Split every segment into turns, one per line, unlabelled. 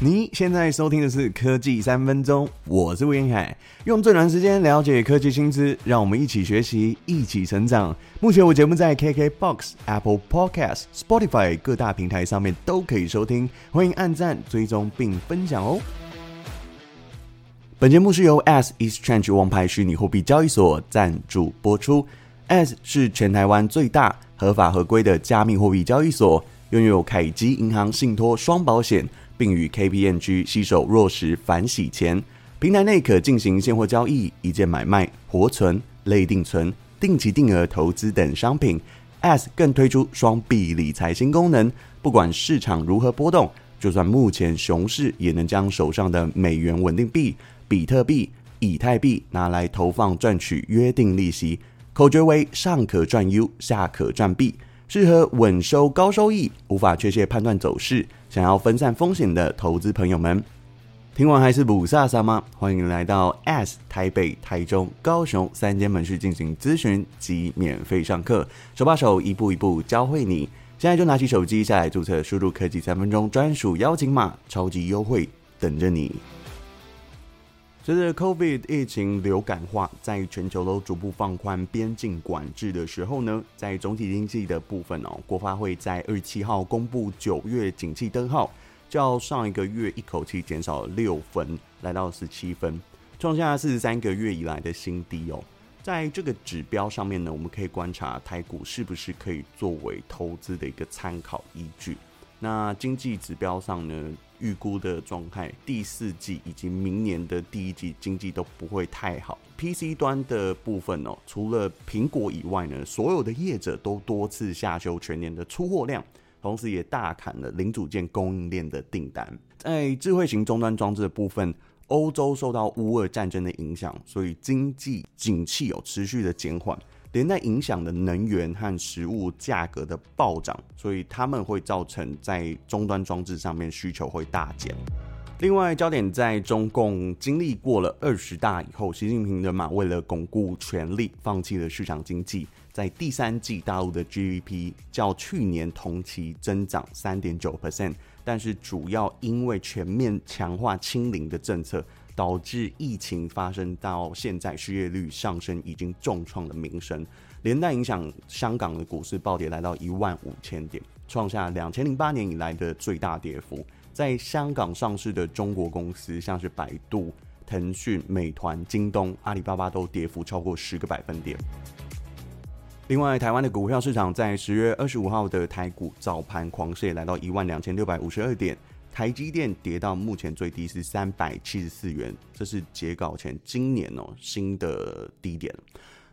你现在收听的是科技三分钟，我是吴晏恺，用最短时间了解科技新知，让我们一起学习，一起成长。目前我节目在 KKBOX、Apple Podcast、Spotify 各大平台上面都可以收听，欢迎按赞、追踪并分享哦。本节目是由 As Exchange 王牌虚拟货币交易所赞助播出，As 是全台湾最大合法合规的加密货币交易所，拥有凯基银行信托双保险。并与 KPMG 携手落实反洗钱，平台内可进行现货交易、一键买卖、活存、类定存、定期定额投资等商品。S 更推出双币理财新功能，不管市场如何波动，就算目前熊市，也能将手上的美元稳定币、比特币、以太币拿来投放赚取约定利息。口诀为上可赚 U，下可赚币。适合稳收高收益、无法确切判断走势、想要分散风险的投资朋友们，听完还是不飒飒吗？欢迎来到 S 台北、台中、高雄三间门市进行咨询及免费上课，手把手一步一步教会你。现在就拿起手机下来注册，输入科技三分钟专属邀请码，超级优惠等着你。随着 COVID 疫情流感化，在全球都逐步放宽边境管制的时候呢，在总体经济的部分哦，国发会在二十七号公布九月景气灯号，较上一个月一口气减少了六分，来到十七分，创下四十三个月以来的新低哦。在这个指标上面呢，我们可以观察台股是不是可以作为投资的一个参考依据。那经济指标上呢，预估的状态，第四季以及明年的第一季经济都不会太好。PC 端的部分哦，除了苹果以外呢，所有的业者都多次下修全年的出货量，同时也大砍了零组件供应链的订单。在智慧型终端装置的部分，欧洲受到乌俄战争的影响，所以经济景气有持续的减缓。连带影响的能源和食物价格的暴涨，所以他们会造成在终端装置上面需求会大减。另外，焦点在中共经历过了二十大以后，习近平的嘛，为了巩固权力，放弃了市场经济，在第三季大陆的 GDP 较去年同期增长三点九 percent，但是主要因为全面强化清零的政策。导致疫情发生到现在，失业率上升已经重创了民生，连带影响香港的股市暴跌，来到一万五千点，创下两千零八年以来的最大跌幅。在香港上市的中国公司，像是百度、腾讯、美团、京东、阿里巴巴都跌幅超过十个百分点。另外，台湾的股票市场在十月二十五号的台股早盘狂泻，来到一万两千六百五十二点。台积电跌到目前最低是三百七十四元，这是截稿前今年哦新的低点。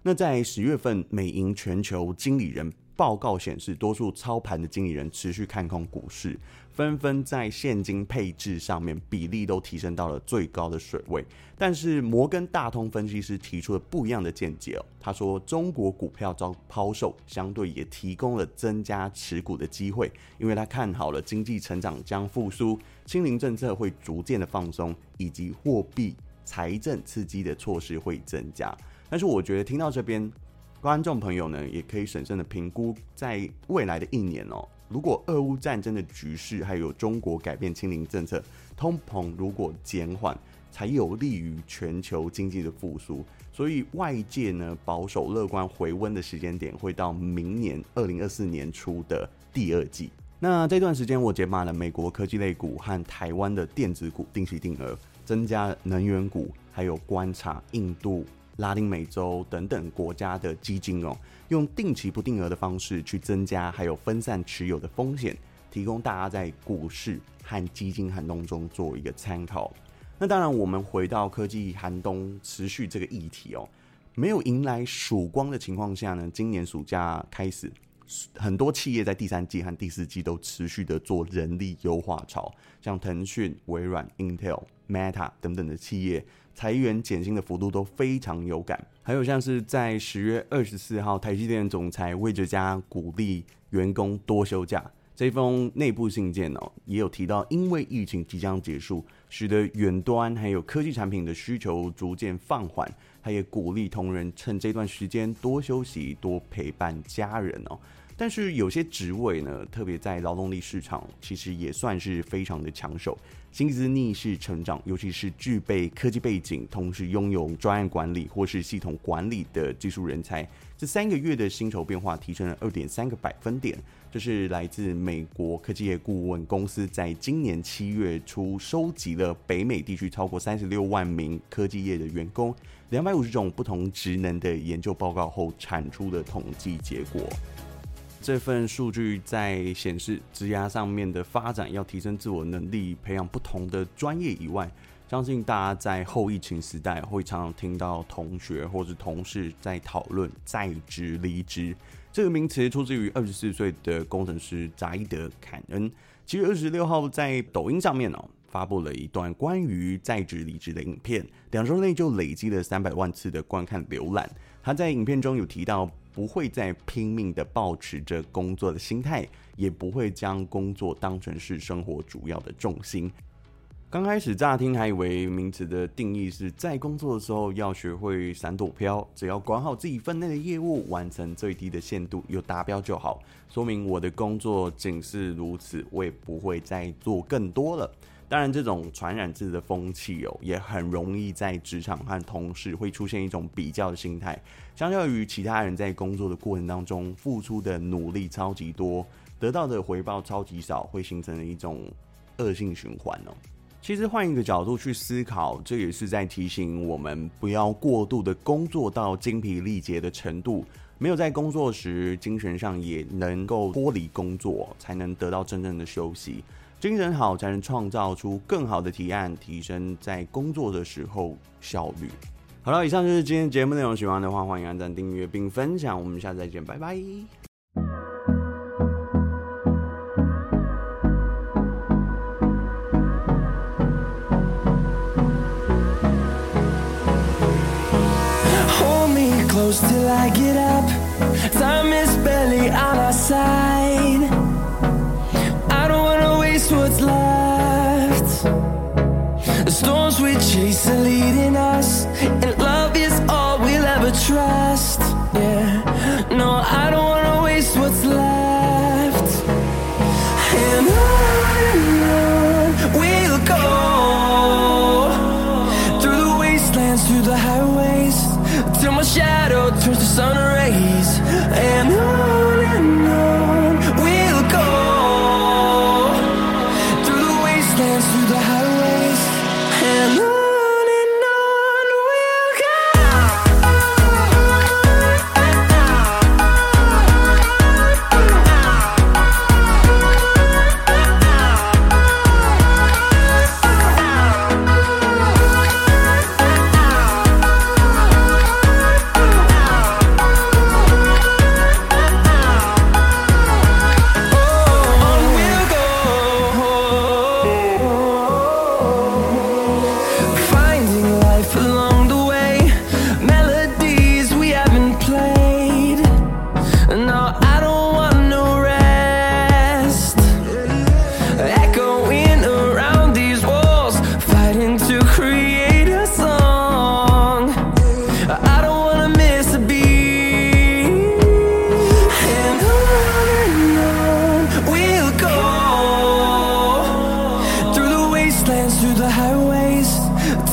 那在十月份，美银全球经理人报告显示，多数操盘的经理人持续看空股市。纷纷在现金配置上面比例都提升到了最高的水位，但是摩根大通分析师提出了不一样的见解哦。他说，中国股票遭抛售，相对也提供了增加持股的机会，因为他看好了经济成长将复苏，清零政策会逐渐的放松，以及货币财政刺激的措施会增加。但是我觉得听到这边，观众朋友呢，也可以审慎的评估，在未来的一年哦。如果俄乌战争的局势，还有中国改变清零政策，通膨如果减缓，才有利于全球经济的复苏。所以外界呢，保守乐观回温的时间点会到明年二零二四年初的第二季。那这段时间我解码了美国科技类股和台湾的电子股定期定额，增加能源股，还有观察印度。拉丁美洲等等国家的基金哦，用定期不定额的方式去增加还有分散持有的风险，提供大家在股市和基金寒冬中做一个参考。那当然，我们回到科技寒冬持续这个议题哦，没有迎来曙光的情况下呢，今年暑假开始，很多企业在第三季和第四季都持续的做人力优化潮，像腾讯、微软、Intel、Meta 等等的企业。裁员减薪的幅度都非常有感，还有像是在十月二十四号，台积电总裁魏哲家鼓励员工多休假，这封内部信件哦，也有提到，因为疫情即将结束，使得远端还有科技产品的需求逐渐放缓，他也鼓励同仁趁这段时间多休息、多陪伴家人哦。但是有些职位呢，特别在劳动力市场，其实也算是非常的抢手，薪资逆势成长，尤其是具备科技背景，同时拥有专案管理或是系统管理的技术人才，这三个月的薪酬变化提升了二点三个百分点。这是来自美国科技业顾问公司在今年七月初收集了北美地区超过三十六万名科技业的员工，两百五十种不同职能的研究报告后产出的统计结果。这份数据在显示职涯上面的发展要提升自我能力，培养不同的专业以外，相信大家在后疫情时代会常常听到同学或是同事在讨论在职离职这个名词，出自于二十四岁的工程师扎伊德·坎恩。七月二十六号在抖音上面哦发布了一段关于在职离职的影片，两周内就累积了三百万次的观看浏览。他在影片中有提到，不会再拼命的保持着工作的心态，也不会将工作当成是生活主要的重心。刚开始乍听还以为名词的定义是在工作的时候要学会闪躲飘，只要管好自己分内的业务，完成最低的限度又达标就好。说明我的工作仅是如此，我也不会再做更多了。当然，这种传染自己的风气哦，也很容易在职场和同事会出现一种比较的心态。相较于其他人在工作的过程当中付出的努力超级多，得到的回报超级少，会形成一种恶性循环哦。其实换一个角度去思考，这也是在提醒我们不要过度的工作到精疲力竭的程度，没有在工作时精神上也能够脱离工作，才能得到真正的休息。精神好才能创造出更好的提案，提升在工作的时候效率。好了，以上就是今天节目内容。喜欢的话，欢迎按赞、订阅并分享。我们下次再见，拜拜。
Hold me close till I get up. Time is barely on side. leading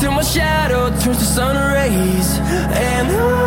till my shadow turns to sun rays. And I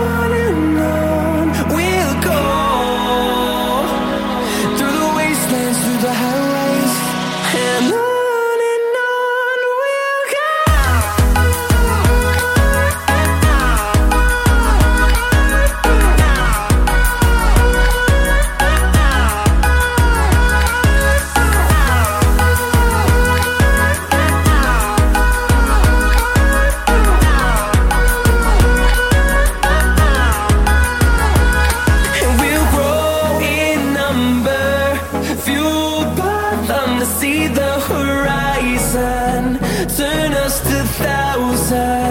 see the horizon. Turn us to thousands.